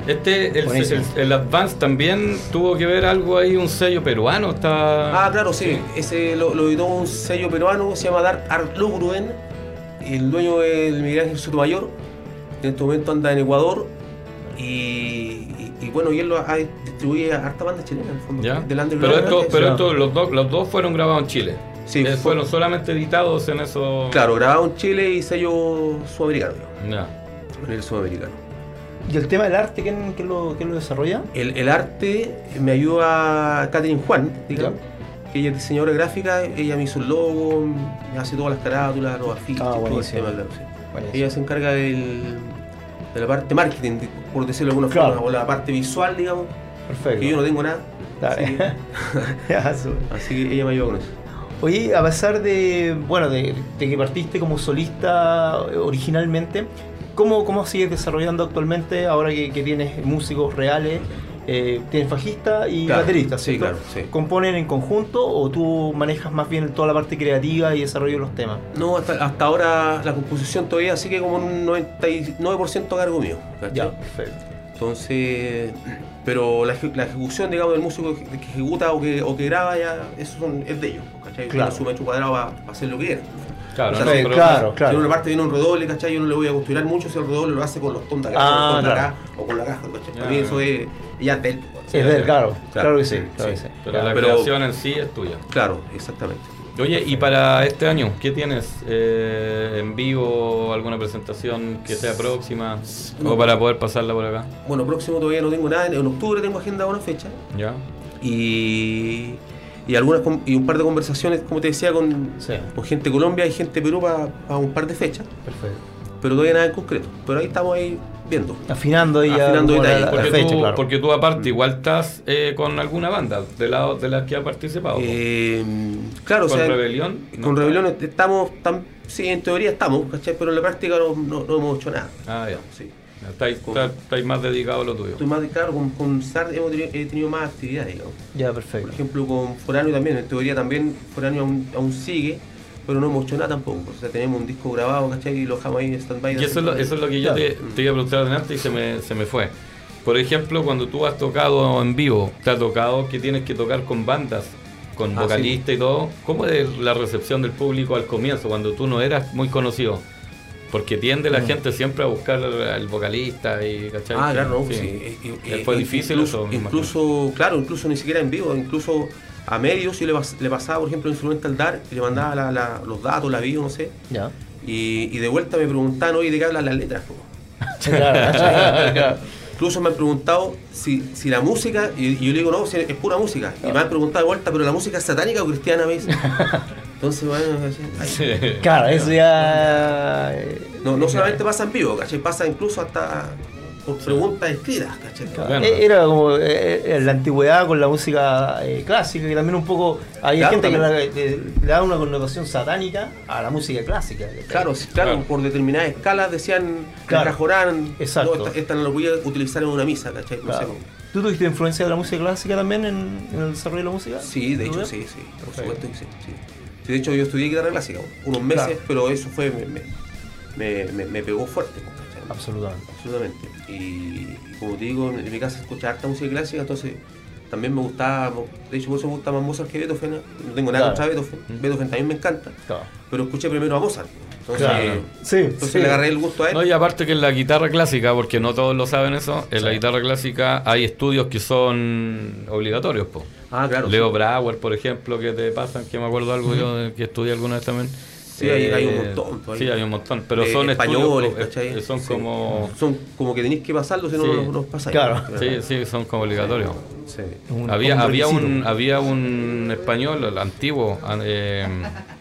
[SPEAKER 2] Este, el, el, el Advance también tuvo que ver algo ahí, un sello peruano. Está...
[SPEAKER 4] Ah, claro, sí. Ese lo, lo editó un sello peruano, se llama Dark Art Lugruen. El dueño es el Miguel Ángel Sotomayor. En este momento anda en Ecuador. Y, y- y bueno, y él lo ha distribuye a harta banda chilena en el fondo.
[SPEAKER 2] ¿Ya?
[SPEAKER 4] Del
[SPEAKER 2] Pero, esto,
[SPEAKER 4] antes.
[SPEAKER 2] pero
[SPEAKER 3] sí.
[SPEAKER 2] esto, los, dos, los dos fueron grabados en Chile.
[SPEAKER 4] Sí,
[SPEAKER 2] Eh,
[SPEAKER 4] fue-
[SPEAKER 2] fueron solamente editados en eso.
[SPEAKER 4] Claro, grabado en Chile y sello sudamericano.
[SPEAKER 2] Ya.
[SPEAKER 4] En el sudamericano.
[SPEAKER 3] ¿Y el tema del arte, quién, quién lo, quién lo desarrolla?
[SPEAKER 4] El, el arte me ayuda Catherine Juan, digamos, que ella es diseñadora gráfica, ella me hizo el logo, me hace todas las carátulas, los afiches,
[SPEAKER 3] Ah,
[SPEAKER 4] todo el
[SPEAKER 3] buenísimo.
[SPEAKER 4] tema, claro, sí. Ella se encarga del, de la parte marketing, de- por decirlo de alguna
[SPEAKER 3] Claro.
[SPEAKER 4] forma, o la parte visual, digamos,
[SPEAKER 3] Perfecto.
[SPEAKER 4] que yo no tengo nada.
[SPEAKER 3] Dale.
[SPEAKER 4] Así, que, así que ella me ayuda con eso.
[SPEAKER 3] Oye, a pesar de, bueno, de, de que partiste como solista eh, originalmente, ¿cómo, cómo sigues desarrollando actualmente ahora que, que tienes músicos reales? Eh, tienes bajista y
[SPEAKER 4] Claro,
[SPEAKER 3] baterista,
[SPEAKER 4] sí, claro, sí.
[SPEAKER 3] ¿Componen en conjunto o tú manejas más bien toda la parte creativa y desarrollo de los temas?
[SPEAKER 4] No, hasta, hasta ahora la composición todavía sigue como un 99% a cargo mío. ¿cachai?
[SPEAKER 3] Ya, perfecto.
[SPEAKER 4] Entonces, pero la, eje- la ejecución, digamos, del músico que, que ejecuta o que, o que graba, ya eso son- es de ellos, ¿cachai?
[SPEAKER 3] Claro.
[SPEAKER 4] Tiene su metro cuadrado para hacer lo que quiera.
[SPEAKER 2] Claro,
[SPEAKER 4] O sea,
[SPEAKER 2] no,
[SPEAKER 4] sí,
[SPEAKER 2] pero-
[SPEAKER 3] claro,
[SPEAKER 4] Si
[SPEAKER 3] claro.
[SPEAKER 4] en una parte viene un redoble, ¿cachai? Yo no le voy a costurar mucho si el redoble lo hace con los tonda acá,
[SPEAKER 3] Ah,
[SPEAKER 4] con
[SPEAKER 3] claro.
[SPEAKER 4] acá o con la caja, ¿cachai? Para mí eso es ya del. pues,
[SPEAKER 3] es de él, claro, claro, que sí.
[SPEAKER 4] Sí,
[SPEAKER 3] Claro que
[SPEAKER 4] sí.
[SPEAKER 3] sí.
[SPEAKER 2] Pero la
[SPEAKER 4] Pero-
[SPEAKER 2] creación en sí es tuya.
[SPEAKER 4] Claro, exactamente.
[SPEAKER 2] Oye, y para este año, ¿qué tienes? Eh, ¿En vivo? ¿Alguna presentación que sea próxima? ¿O para poder pasarla por acá?
[SPEAKER 4] Bueno, próximo todavía no tengo nada. En octubre tengo agenda una fecha.
[SPEAKER 2] ¿Ya?
[SPEAKER 4] Y, y algunas y un par de conversaciones, como te decía, con,
[SPEAKER 3] Sí,
[SPEAKER 4] con gente de Colombia y gente de Perú para un par de fechas.
[SPEAKER 3] perfecto.
[SPEAKER 4] Pero todavía nada en concreto. Pero ahí estamos ahí viendo.
[SPEAKER 3] Afinando ahí ya
[SPEAKER 4] Afinando
[SPEAKER 3] la-
[SPEAKER 4] detalles,
[SPEAKER 3] la,
[SPEAKER 2] Porque,
[SPEAKER 3] fecha,
[SPEAKER 2] tú,
[SPEAKER 3] claro.
[SPEAKER 2] porque tú aparte igual estás eh, con alguna banda de, la, de las que ha participado.
[SPEAKER 4] Eh, claro,
[SPEAKER 2] ¿Con
[SPEAKER 4] o sea,
[SPEAKER 2] Rebelión?
[SPEAKER 4] con. Rebelión estamos, tan, sí, en teoría estamos, ¿cachai? Pero en la práctica no, no- no hemos hecho nada.
[SPEAKER 2] Ah, ya.
[SPEAKER 4] Sí.
[SPEAKER 2] Estáis, está- estáis más dedicados a lo tuyo.
[SPEAKER 4] Estoy más, claro, con, con SAR hemos tenido, he tenido más actividades, digamos.
[SPEAKER 3] Ya,
[SPEAKER 4] Por
[SPEAKER 3] perfecto.
[SPEAKER 4] ejemplo, con Foráneo también, en teoría también Foráneo aún, aún sigue, pero no hemos hecho nada tampoco. O sea, tenemos un disco grabado, ¿cachai? Y lo dejamos ahí en stand-by.
[SPEAKER 2] Y eso es lo, eso es lo que yo te, te iba a preguntar adelante y se me, se me fue. Por ejemplo, cuando tú has tocado en vivo, te ha tocado que tienes que tocar con bandas, con
[SPEAKER 4] Ah,
[SPEAKER 2] vocalistas y todo. ¿Cómo es la recepción del público al comienzo, cuando tú no eras muy conocido? Porque tiende la
[SPEAKER 3] Mm.
[SPEAKER 2] gente siempre a buscar al, al vocalista y ¿cachai?
[SPEAKER 4] Ah, claro,
[SPEAKER 2] Sí.
[SPEAKER 4] sí.
[SPEAKER 2] Eh, Fue difícil
[SPEAKER 4] incluso,
[SPEAKER 2] eso,
[SPEAKER 4] Incluso, claro, incluso ni siquiera en vivo, incluso a medios yo le, pas- le pasaba, por ejemplo, Instrumental Dark y le mandaba la- la- los datos, la bio, no sé.
[SPEAKER 3] Ya.
[SPEAKER 4] Y, y de vuelta me preguntaban, oye, ¿de qué hablan las letras? po?".
[SPEAKER 3] Claro, claro.
[SPEAKER 4] Incluso me han preguntado si, si la música, y, y yo le digo, no, si es pura música. Y me han preguntado de vuelta, ¿pero la música es satánica o cristiana? Me dicen. Entonces, bueno, ay,
[SPEAKER 2] Sí.
[SPEAKER 3] Claro, eso ya. eh,
[SPEAKER 4] no, no solamente pasa en vivo, ¿cachai? Pasa incluso hasta por preguntas escritas, ¿cachai?
[SPEAKER 3] Claro, eh, Era como eh, en la antigüedad con la música eh, clásica, que también un poco hay
[SPEAKER 4] Claro,
[SPEAKER 3] gente que
[SPEAKER 4] también.
[SPEAKER 3] le, le- le da una connotación satánica a la música clásica.
[SPEAKER 4] Claro, sí, claro,
[SPEAKER 2] Claro.
[SPEAKER 4] por determinadas escalas decían
[SPEAKER 3] Claro.
[SPEAKER 4] Cajorán,
[SPEAKER 3] Exacto.
[SPEAKER 4] no, esta, esta no lo voy a utilizar en una misa, ¿cachai? No
[SPEAKER 3] Claro.
[SPEAKER 4] sé.
[SPEAKER 3] ¿Tú tuviste influencia de la música clásica también en, en el desarrollo de la música?
[SPEAKER 4] Sí, de
[SPEAKER 3] ¿Tú
[SPEAKER 4] hecho,
[SPEAKER 3] ves?
[SPEAKER 4] sí, sí, por supuesto que sí, sí. Sí, De hecho, yo estudié guitarra clásica unos meses,
[SPEAKER 3] Claro.
[SPEAKER 4] pero eso fue, me, me, me, me- me pegó fuerte.
[SPEAKER 3] Absolutamente.
[SPEAKER 4] Absolutamente. Y, como te digo, en mi casa se escucha harta música clásica, entonces también me gustaba, de hecho por eso me gusta más Mozart que Beethoven, no tengo nada
[SPEAKER 3] Claro.
[SPEAKER 4] contra Beethoven,
[SPEAKER 2] Mm.
[SPEAKER 4] Beethoven también me encanta,
[SPEAKER 3] Claro.
[SPEAKER 4] pero escuché primero a Mozart. Entonces,
[SPEAKER 3] Claro. Sí,
[SPEAKER 4] entonces
[SPEAKER 3] sí.
[SPEAKER 4] le agarré el gusto a él.
[SPEAKER 2] No, y aparte que en la guitarra clásica, porque no todos lo saben eso, en la guitarra clásica hay estudios que son obligatorios, po.
[SPEAKER 4] ah, claro.
[SPEAKER 2] Leo
[SPEAKER 4] sí.
[SPEAKER 2] Brauer, por ejemplo, que te pasan, que me acuerdo algo yo que estudié alguna vez también.
[SPEAKER 4] Sí, hay- hay un montón, pues,
[SPEAKER 2] Sí,
[SPEAKER 4] hay-
[SPEAKER 2] un montón, pero
[SPEAKER 4] Eh,
[SPEAKER 2] son
[SPEAKER 4] españoles,
[SPEAKER 2] estudios,
[SPEAKER 4] ¿cachai?
[SPEAKER 2] eh, son
[SPEAKER 4] Sí.
[SPEAKER 2] como...
[SPEAKER 4] Son como que tenéis que pasarlo, si no,
[SPEAKER 2] Sí.
[SPEAKER 4] no, no pasáis.
[SPEAKER 3] Claro.
[SPEAKER 2] Sí, sí, son como obligatorios.
[SPEAKER 4] Sí.
[SPEAKER 3] Un-
[SPEAKER 2] había,
[SPEAKER 3] un
[SPEAKER 2] había, un, había un español, el antiguo, an- eh,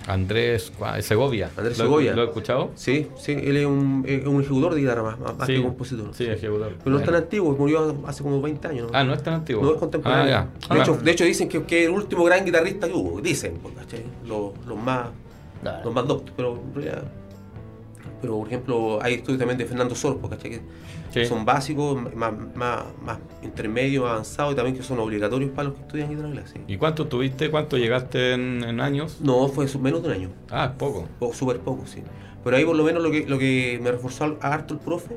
[SPEAKER 2] Andrés. Segovia.
[SPEAKER 4] Andrés
[SPEAKER 2] ¿Lo-
[SPEAKER 4] Segovia.
[SPEAKER 2] ¿Lo he escuchado?
[SPEAKER 4] Sí, sí, él es un, es un ejecutor de guitarra más, más
[SPEAKER 2] Sí,
[SPEAKER 4] que compositor.
[SPEAKER 2] Sí, ejecutor.
[SPEAKER 4] Pero no es tan antiguo, murió hace como 20 años. ¿no?
[SPEAKER 2] Ah, no es tan antiguo.
[SPEAKER 4] No es contemporáneo.
[SPEAKER 2] Ah, ya.
[SPEAKER 4] de,
[SPEAKER 2] Ah,
[SPEAKER 4] hecho, de hecho, dicen que, que es el último gran guitarrista que hubo. Dicen, pues, ¿cachai? Los, los más Los más doctos, pero. Pero por ejemplo, hay estudios también de Fernando Sorpo, ¿cachai? Que son básicos, más, más, más intermedios, avanzados y también que son obligatorios para los que estudian clásica.
[SPEAKER 2] ¿Y cuánto tuviste? ¿Cuánto llegaste en, en años?
[SPEAKER 4] No, fue menos de un año.
[SPEAKER 2] Ah, poco.
[SPEAKER 4] O súper poco, sí. Pero ahí por lo menos lo que, lo que me reforzó a harto el profe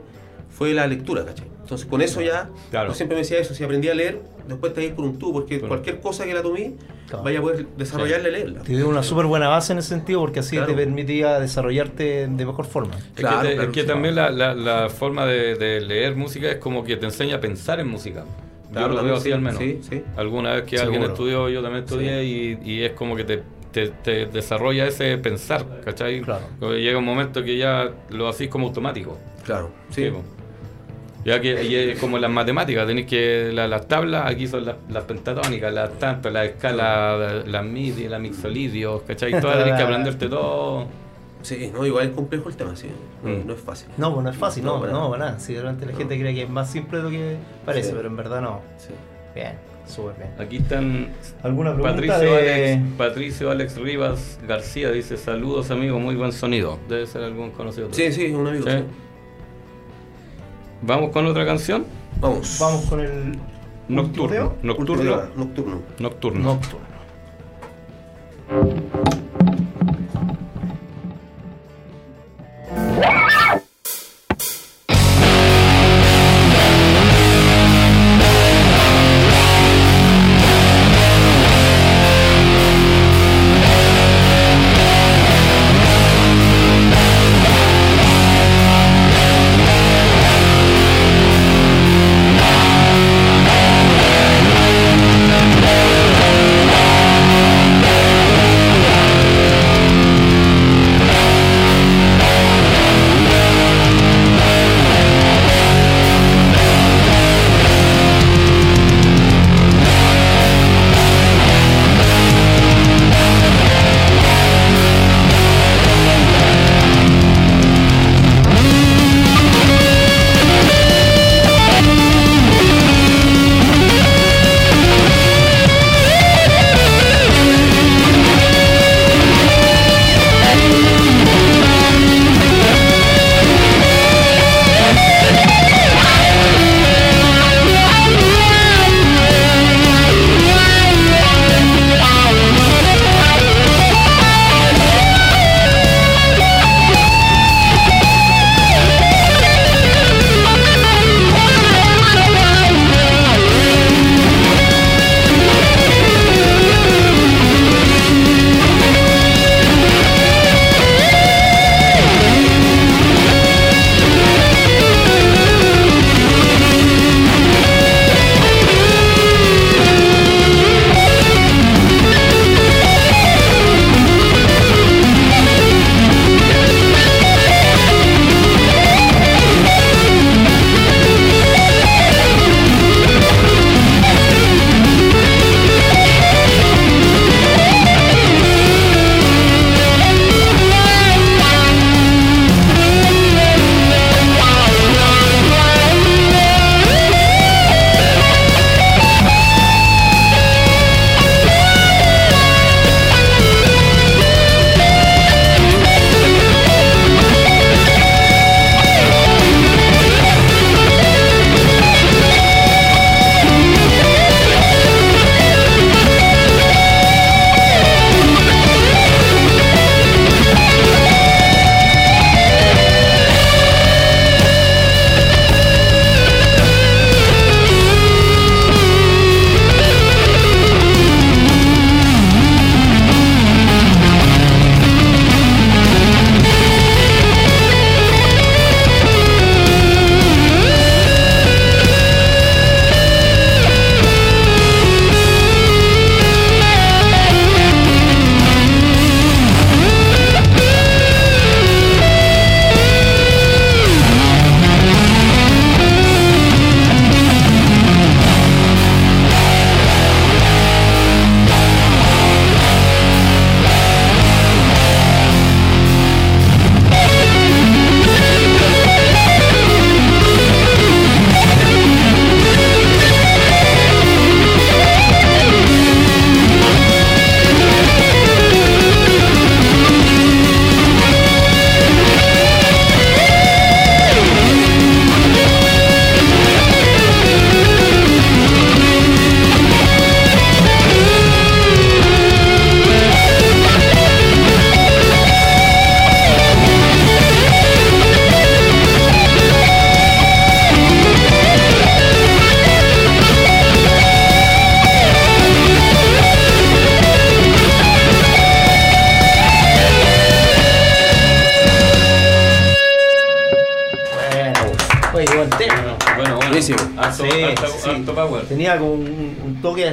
[SPEAKER 4] fue la lectura, ¿cachai? Entonces con eso ya,
[SPEAKER 2] Claro.
[SPEAKER 4] yo siempre me decía eso, si aprendí a leer, después te ir por un tubo, porque
[SPEAKER 2] Claro.
[SPEAKER 4] cualquier cosa que la tomé,
[SPEAKER 3] Claro.
[SPEAKER 4] vaya a poder desarrollarla y leerla.
[SPEAKER 3] Te dio una súper buena base en ese sentido porque así
[SPEAKER 4] Claro.
[SPEAKER 3] te permitía desarrollarte de mejor forma.
[SPEAKER 2] Es
[SPEAKER 4] Claro,
[SPEAKER 2] que, te-
[SPEAKER 4] claro,
[SPEAKER 2] es que también la, la- la forma de, de leer música es como que te enseña a pensar en música. Yo
[SPEAKER 4] Claro,
[SPEAKER 2] lo veo así
[SPEAKER 4] sí,
[SPEAKER 2] al menos.
[SPEAKER 4] sí, sí.
[SPEAKER 2] Alguna vez que alguien
[SPEAKER 3] Seguro.
[SPEAKER 2] estudió, yo también estudié y, y es como que te, te- te desarrolla ese pensar, ¿cachai?
[SPEAKER 3] Claro.
[SPEAKER 2] Llega un momento que ya lo hacís como automático.
[SPEAKER 4] Claro,
[SPEAKER 2] Sí,
[SPEAKER 4] sí.
[SPEAKER 2] Ya que y es como las matemáticas, tenéis que la- las tablas, aquí son las, las pentatónicas, las tantas, las escalas, las MIDI, las mixolidios, ¿cachai? Todas tenéis que aprenderte todo.
[SPEAKER 4] Sí, no, igual es complejo el tema, sí. No,
[SPEAKER 2] Mm.
[SPEAKER 4] no es fácil.
[SPEAKER 3] No, pues no es fácil, no,
[SPEAKER 4] No, para
[SPEAKER 3] no,
[SPEAKER 4] nada.
[SPEAKER 3] para nada. Si de repente la
[SPEAKER 4] No.
[SPEAKER 3] gente cree que es más simple de lo que parece,
[SPEAKER 4] Sí.
[SPEAKER 3] pero en verdad no.
[SPEAKER 4] Sí.
[SPEAKER 3] Bien, súper bien.
[SPEAKER 2] Aquí están
[SPEAKER 3] ¿Alguna pregunta
[SPEAKER 2] Patricio,
[SPEAKER 3] de-
[SPEAKER 2] Alex, Patricio Alex Rivas García dice saludos amigo, muy buen sonido. Debe ser algún conocido.
[SPEAKER 4] Sí, sí, un amigo.
[SPEAKER 2] Sí. Vamos con otra canción.
[SPEAKER 4] Vamos.
[SPEAKER 3] Vamos con el
[SPEAKER 2] Nocturno. Nocturno.
[SPEAKER 4] Nocturno.
[SPEAKER 2] Nocturno.
[SPEAKER 3] Nocturno.
[SPEAKER 5] Nocturno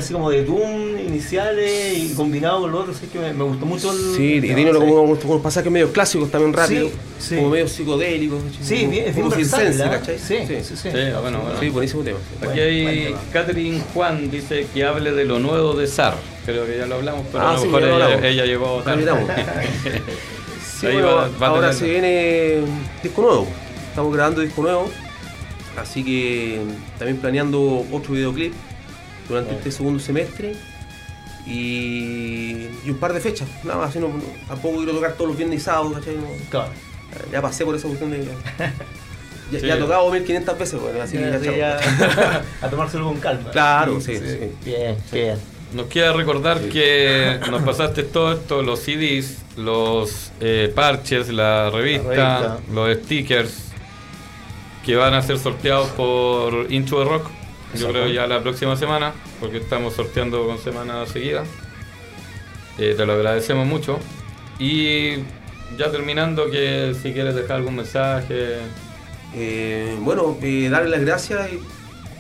[SPEAKER 3] así como de Doom iniciales y combinado con lo otro, así que me, me gustó mucho el.
[SPEAKER 4] Sí, y tiene unos, como unos- unos pasajes medio clásicos también rápidos,
[SPEAKER 3] Sí, sí.
[SPEAKER 4] como medio psicodélicos.
[SPEAKER 3] Sí,
[SPEAKER 4] como-
[SPEAKER 3] bien, es bien
[SPEAKER 4] como. ¿cachai?
[SPEAKER 3] Sí, sí, sí.
[SPEAKER 2] Sí, bueno, bueno.
[SPEAKER 4] Sí, buenísimo tema.
[SPEAKER 2] Aquí hay. Catherine Juan dice que hable de lo nuevo de SAR. Creo que ya lo hablamos, pero
[SPEAKER 4] Ah,
[SPEAKER 2] a lo
[SPEAKER 4] sí,
[SPEAKER 2] mejor
[SPEAKER 4] ya lo
[SPEAKER 2] ella,
[SPEAKER 4] hablamos.
[SPEAKER 2] ella llegó
[SPEAKER 4] Lo
[SPEAKER 2] tarde.
[SPEAKER 4] miramos. Sí,
[SPEAKER 2] Ahí
[SPEAKER 4] bueno,
[SPEAKER 2] va- va a
[SPEAKER 4] ahora se viene disco nuevo. Estamos grabando disco nuevo. Así que también planeando otro videoclip durante este segundo semestre. Y, y un par de fechas. Nada más, así no, tampoco quiero tocar todos los viernes y sábados, ¿cachai? No-
[SPEAKER 3] Claro.
[SPEAKER 4] ya pasé por esa cuestión de. Ya,
[SPEAKER 2] Sí.
[SPEAKER 4] ya he tocado 1500 veces, bueno, así que ya,
[SPEAKER 3] Sí, ya- a tomárselo con calma.
[SPEAKER 4] Claro, sí, sí.
[SPEAKER 3] Bien, bien.
[SPEAKER 2] Nos queda recordar que nos pasaste todo esto, los CDs, los eh, parches, la revista,
[SPEAKER 3] revista.
[SPEAKER 2] los stickers, que van a ser sorteados por Intro de Rock. Yo creo ya la próxima semana, porque estamos sorteando con semana seguida. Eh, te lo agradecemos mucho. Y ya terminando, que si quieres dejar algún mensaje.
[SPEAKER 4] Eh, bueno, eh, darles las gracias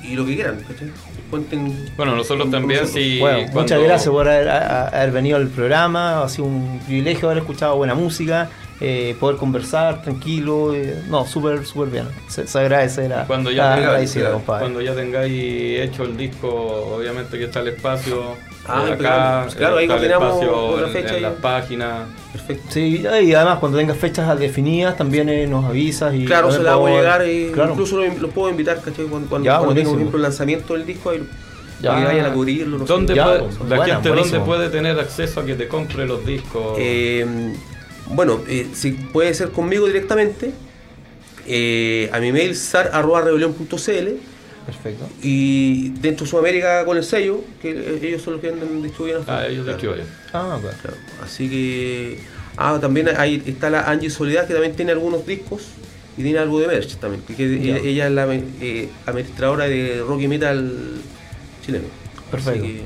[SPEAKER 4] y, y lo que quieran, ¿cachai? Cuenten.
[SPEAKER 2] Bueno, nosotros también, si.
[SPEAKER 3] Bueno,
[SPEAKER 2] cuando-
[SPEAKER 3] muchas gracias por haber, a- a- haber venido al programa. Ha sido un privilegio haber escuchado buena música, eh, poder conversar tranquilo. eh, no, súper, súper bien. Se, se agradece la,
[SPEAKER 2] Cuando ya
[SPEAKER 3] la compadre.
[SPEAKER 2] Cuando ya tengáis hecho el disco, obviamente que está el espacio
[SPEAKER 4] Ah,
[SPEAKER 2] eh, acá,
[SPEAKER 4] claro, claro, ahí coordinamos
[SPEAKER 2] en-
[SPEAKER 4] fecha
[SPEAKER 2] en las páginas.
[SPEAKER 4] Perfecto.
[SPEAKER 3] Sí, y además cuando tengas fechas definidas también eh, nos avisas. y
[SPEAKER 4] Claro, se la hago llegar y
[SPEAKER 3] Claro.
[SPEAKER 4] incluso los, los puedo invitar, ¿cachai? Cuando, cuando,
[SPEAKER 3] Ya,
[SPEAKER 4] cuando tenga, por ejemplo, el lanzamiento del disco, ahí,
[SPEAKER 3] Ya.
[SPEAKER 4] que vayan a cubrirlo. No sé.
[SPEAKER 2] ¿Dónde
[SPEAKER 3] Ya,
[SPEAKER 2] puede-
[SPEAKER 3] pues,
[SPEAKER 2] la
[SPEAKER 3] buena,
[SPEAKER 2] gente
[SPEAKER 3] buenísimo.
[SPEAKER 2] dónde puede tener acceso a que te compre los discos?
[SPEAKER 4] Eh, bueno, eh, si puede ser conmigo directamente, eh, a mi mail sar.rebelión.cl
[SPEAKER 3] Perfecto.
[SPEAKER 4] y dentro de Sudamérica con el sello, que ellos son los que andan distribuyendo.
[SPEAKER 2] ah, ellos
[SPEAKER 4] Claro.
[SPEAKER 2] distribuyen.
[SPEAKER 3] Ah, claro.
[SPEAKER 4] Claro, Así que. Ah, también ahí está la Angie Soledad, que también tiene algunos discos y tiene algo de merch también. que- ella es la eh, administradora de rock y metal chileno.
[SPEAKER 3] Perfecto.
[SPEAKER 4] Así que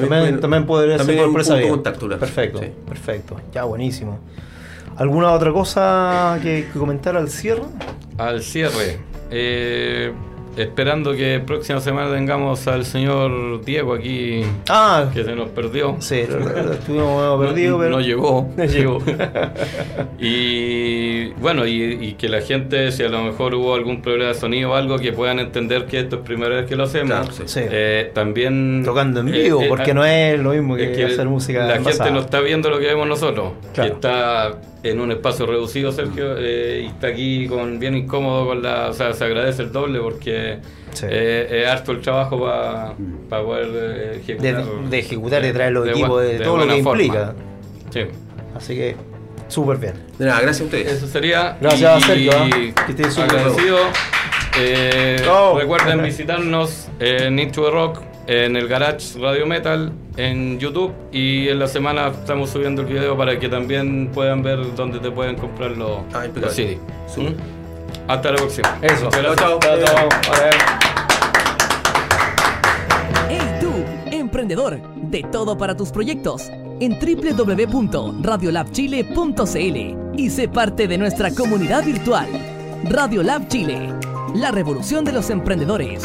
[SPEAKER 3] También,
[SPEAKER 4] pueden-
[SPEAKER 3] también podría
[SPEAKER 4] también
[SPEAKER 3] ser por
[SPEAKER 4] contacto.
[SPEAKER 3] Perfecto,
[SPEAKER 4] Sí.
[SPEAKER 3] perfecto. Ya, buenísimo. ¿Alguna otra cosa que, que comentar al cierre?
[SPEAKER 2] Al cierre, eh, esperando que próxima semana tengamos al señor Diego aquí,
[SPEAKER 3] Ah,
[SPEAKER 2] que se nos perdió.
[SPEAKER 3] sí, estuvimos perdidos,
[SPEAKER 2] no,
[SPEAKER 3] pero.
[SPEAKER 2] no llegó.
[SPEAKER 3] No llegó.
[SPEAKER 2] Y bueno, y, y que la gente, si a lo mejor hubo algún problema de sonido o algo, que puedan entender que esto es primera vez que lo hacemos.
[SPEAKER 4] Claro, sí.
[SPEAKER 2] Eh, también.
[SPEAKER 3] Tocando en
[SPEAKER 2] eh,
[SPEAKER 3] vivo,
[SPEAKER 2] eh,
[SPEAKER 3] porque no es lo mismo que,
[SPEAKER 2] es que
[SPEAKER 3] hacer música.
[SPEAKER 2] La gente no está viendo lo que vemos nosotros.
[SPEAKER 3] Claro.
[SPEAKER 2] Que está en un espacio reducido, Sergio, eh, y está aquí con bien incómodo con la. O sea, se agradece el doble porque
[SPEAKER 3] Sí.
[SPEAKER 2] eh, es harto el trabajo para poder eh,
[SPEAKER 3] de,
[SPEAKER 2] ejecutar.
[SPEAKER 3] de ejecutar y traer los
[SPEAKER 2] de
[SPEAKER 3] equipos, de,
[SPEAKER 2] de
[SPEAKER 3] todo lo que
[SPEAKER 2] forma.
[SPEAKER 3] implica.
[SPEAKER 2] Sí.
[SPEAKER 3] Así que, súper bien.
[SPEAKER 4] De nada, gracias a ustedes.
[SPEAKER 2] Eso sería.
[SPEAKER 3] Gracias,
[SPEAKER 2] y
[SPEAKER 3] Sergio, ¿eh? Que estés súper
[SPEAKER 2] agradecido. Eh. Recuerden visitarnos en Into the Rock, en el Garage Radio Metal, en YouTube. Y en la semana estamos subiendo el video para que también puedan ver dónde te pueden comprar los,
[SPEAKER 4] Ah,
[SPEAKER 2] los CD. ¿Mm? Hasta la próxima.
[SPEAKER 3] Eso.
[SPEAKER 4] Chao.
[SPEAKER 3] Chao, chao.
[SPEAKER 1] Hey tú, emprendedor, de todo para tus proyectos en www.radiolabchile.cl y sé parte de nuestra comunidad virtual. Radiolab Chile, la revolución de los emprendedores.